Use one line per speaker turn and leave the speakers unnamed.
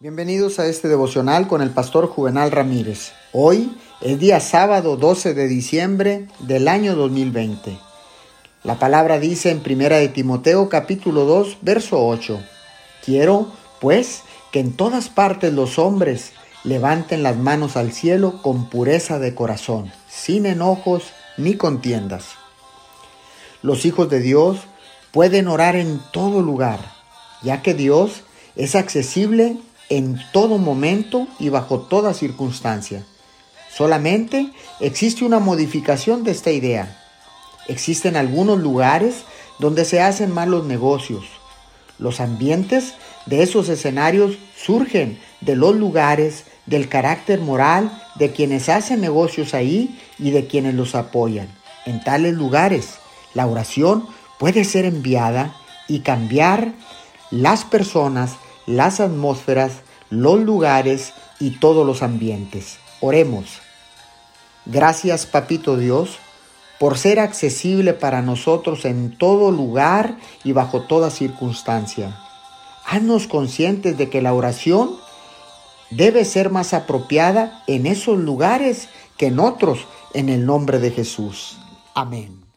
Bienvenidos a este devocional con el pastor Juvenal Ramírez. Hoy es día sábado 12 de diciembre del año 2020. La palabra dice en Primera de Timoteo capítulo 2 verso 8. Quiero, pues, que en todas partes los hombres levanten las manos al cielo con pureza de corazón, sin enojos ni contiendas. Los hijos de Dios pueden orar en todo lugar, ya que Dios es accesible en todo momento y bajo toda circunstancia. Solamente existe una modificación de esta idea. Existen algunos lugares donde se hacen malos negocios. Los ambientes de esos escenarios surgen de los lugares, del carácter moral de quienes hacen negocios ahí y de quienes los apoyan. En tales lugares, la oración puede ser enviada y cambiar las personas las atmósferas, los lugares y todos los ambientes. Oremos. Gracias, Papito Dios, por ser accesible para nosotros en todo lugar y bajo toda circunstancia. Haznos conscientes de que la oración debe ser más apropiada en esos lugares que en otros, en el nombre de Jesús. Amén.